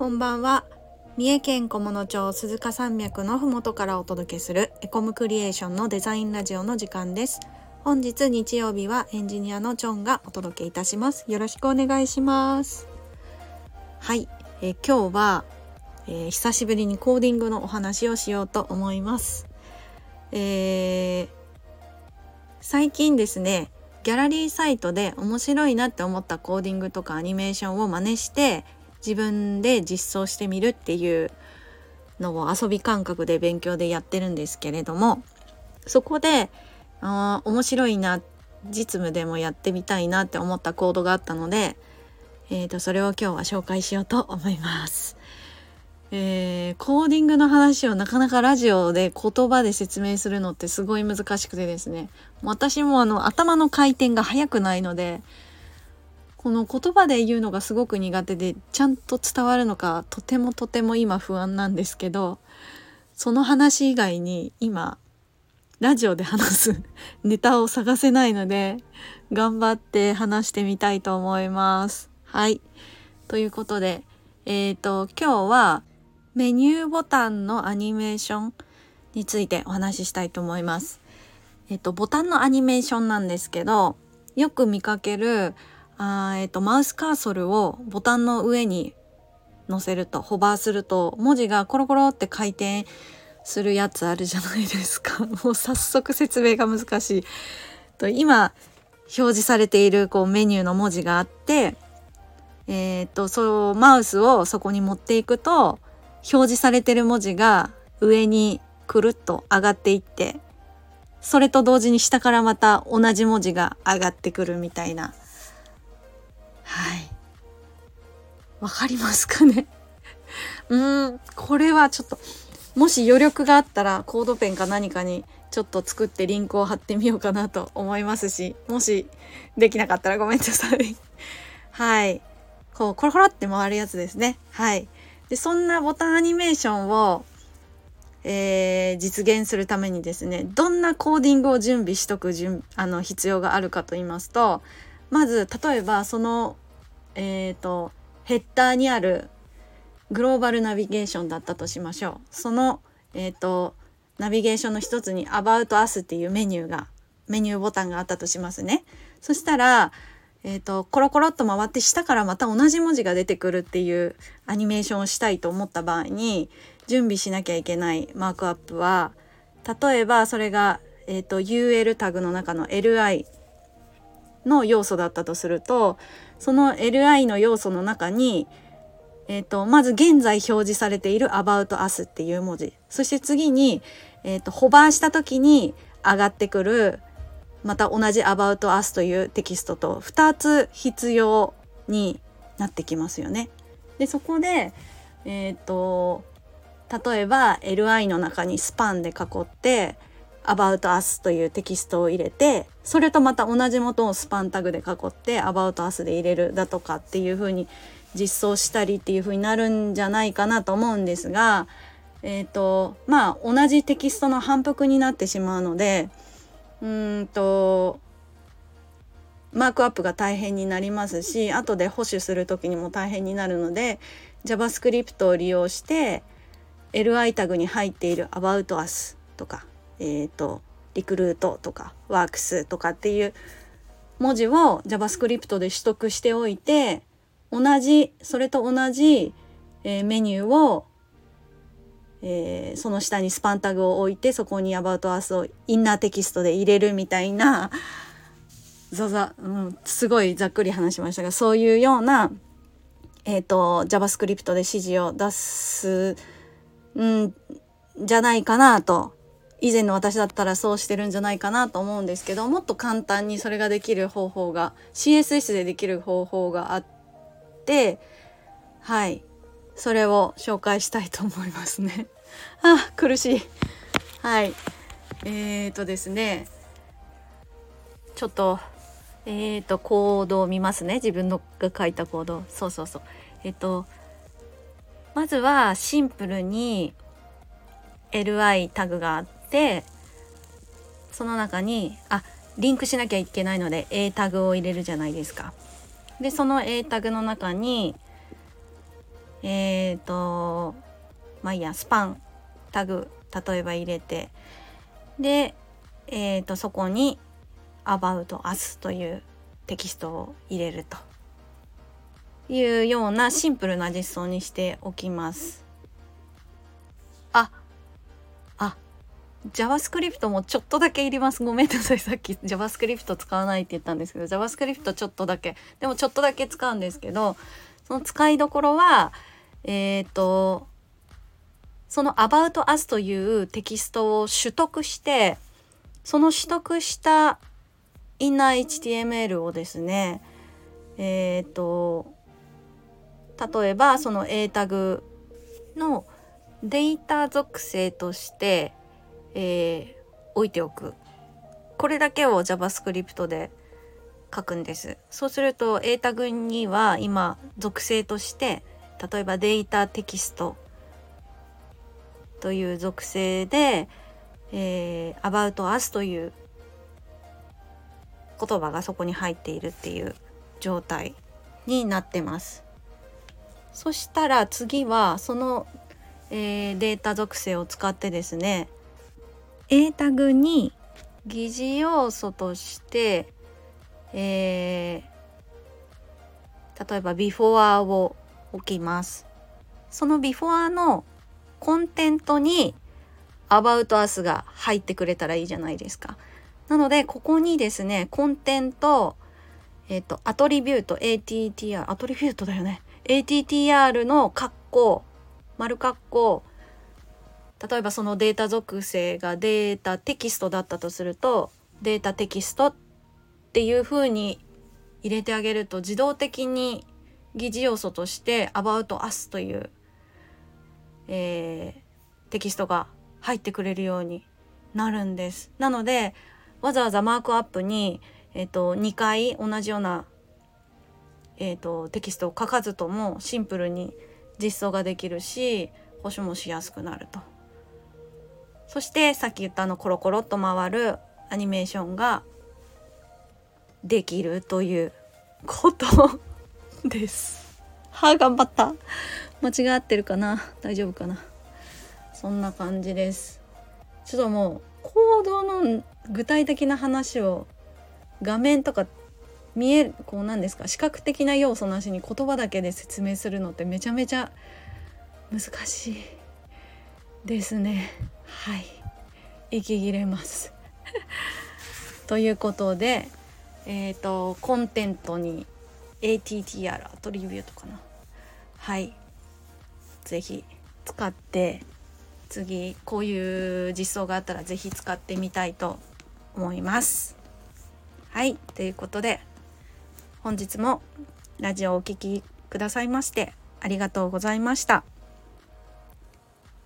こんばんは。三重県菰野町鈴鹿山脈のふもとからお届けするエコムクリエーションのデザインラジオの時間です。本日日曜日はエンジニアのチョンがお届けいたします。よろしくお願いします。はい、え今日は、えー、久しぶりにコーディングのお話をしようと思います、えー、最近ですねギャラリーサイトで面白いなって思ったコーディングとかアニメーションを真似して自分で実装してみるっていうのを遊び感覚で勉強でやってるんですけれどもそこであ面白いな実務でもやってみたいなって思ったコードがあったので、えー、とそれを今日は紹介しようと思います。えー、コーディングの話をなかなかラジオで言葉で説明するのってすごい難しくてですね私もあの頭の回転が速くないのでこの言葉で言うのがすごく苦手でちゃんと伝わるのかとてもとても今不安なんですけどその話以外に今ラジオで話す ネタを探せないので頑張って話してみたいと思います。はい。ということで、えっ、ー、と、今日はメニューボタンのアニメーションについてお話ししたいと思います。えっ、ー、と、ボタンのアニメーションなんですけど、よく見かけるあえっと、マウスカーソルをボタンの上に乗せるとホバーすると文字がコロコロって回転するやつあるじゃないですか。もう早速説明が難しい。と今表示されているこうメニューの文字があってえっ、とそうマウスをそこに持っていくと表示されてる文字が上にくるっと上がっていってそれと同時に下からまた同じ文字が上がってくるみたいなはい。わかりますかね？うーんこれはちょっともし余力があったらコードペンか何かにちょっと作ってリンクを貼ってみようかなと思いますしもしできなかったらごめんなさい。はい。こうコロコロって回るやつですね。はい。でそんなボタンアニメーションをえー、実現するためにですねどんなコーディングを準備しとくあの必要があるかと言いますとまず例えばそのえっ、ー、とヘッダーにあるグローバルナビゲーションだったとしましょう。そのえっ、ー、とナビゲーションの一つに About Us っていうメニューがメニューボタンがあったとしますね。そしたらえーと、コロコロっと回って下からまた同じ文字が出てくるっていうアニメーションをしたいと思った場合に準備しなきゃいけないマークアップは例えばそれが、えーと UL タグの中の LI の要素だったとするとその LI の要素の中に、えーと、まず現在表示されている About Us っていう文字そして次に、えーと、ホバーした時に上がってくるまた同じ About Us というテキストと2つ必要になってきますよね。でそこで、えーと例えば LI の中にスパンで囲って About Us というテキストを入れてそれとまた同じ元をスパンタグで囲って About Us で入れるだとかっていう風に実装したりっていう風になるんじゃないかなと思うんですがえっ、ー、とまあ同じテキストの反復になってしまうのでうんとマークアップが大変になりますし後で保守する時にも大変になるので JavaScript を利用して LI タグに入っている About Us とかえっ、ー、とリクルートとかワークスとかっていう文字を JavaScript で取得しておいて同じそれと同じ、えー、メニューを、えー、その下にスパンタグを置いてそこに About Us をインナーテキストで入れるみたいなざざ、うん、すごいざっくり話しましたがそういうような、えーと、JavaScript で指示を出すんじゃないかなと以前の私だったらそうしてるんじゃないかなと思うんですけどもっと簡単にそれができる方法が CSS でできる方法があってはい。それを紹介したいと思いますね。あ苦しい。はい。えーとですね。ちょっとえーとコードを見ますね。自分のが書いたコードそうそうそう。えっ、ー、とまずはシンプルに li タグがあっててその中にあリンクしなきゃいけないので A タグを入れるじゃないですか。でその A タグの中にえっ、ー、とまあいいやスパンタグ例えば入れてで、えーと、そこに「About Us」というテキストを入れるというようなシンプルな実装にしておきます。JavaScript もちょっとだけいります。ごめんなさい。さっき JavaScript 使わないって言ったんですけど、JavaScript ちょっとだけ。でもちょっとだけ使うんですけど、その使いどころは、えっ、ー、と、その About Us というテキストを取得してその取得したインナー HTML をですねえっ、ー、と例えばその A タグのデータ属性として、えー、置いておくこれだけを JavaScript で書くんですそうすると A タグには今属性として例えばデータテキストという属性で、えー、about us という言葉がそこに入っているっていう状態になってます。そしたら次はその、えー、データ属性を使ってですね A タグに疑似要素として、えー、例えば before を置きます。その before のコンテントに About Us が入ってくれたらいいじゃないですか。なので、ここにですね、コンテント、えっ、ー、と、アトリビュート、ATTR、アトリビュートだよね。ATTR の括弧、丸括弧、例えばそのデータ属性がデータテキストだったとすると、データテキストっていう風に入れてあげると自動的に疑似要素として About Us というえー、テキストが入ってくれるようになるんです。なのでわざわざマークアップに、えーと、2回同じような、えーと、テキストを書かずともシンプルに実装ができるし保守もしやすくなると。そしてさっき言ったあのコロコロっと回るアニメーションができるということ です。はあ頑張った。間違ってるかな？大丈夫かな？そんな感じです。ちょっともう行動の具体的な話を画面とか見えるこうなんですか？視覚的な要素なしに言葉だけで説明するのってめちゃめちゃ難しいですね。はい。息切れます。ということでえっ、ー、とコンテントに ATTR アトリビュートかな。はい。是非使って次こういう実装があったら是非使ってみたいと思います。はい。ということで本日もラジオをお聴きくださいましてありがとうございました。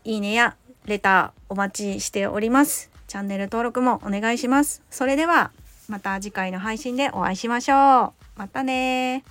いいねやレターお待ちしております。チャンネル登録もお願いします。それではまた次回の配信でお会いしましょう。またね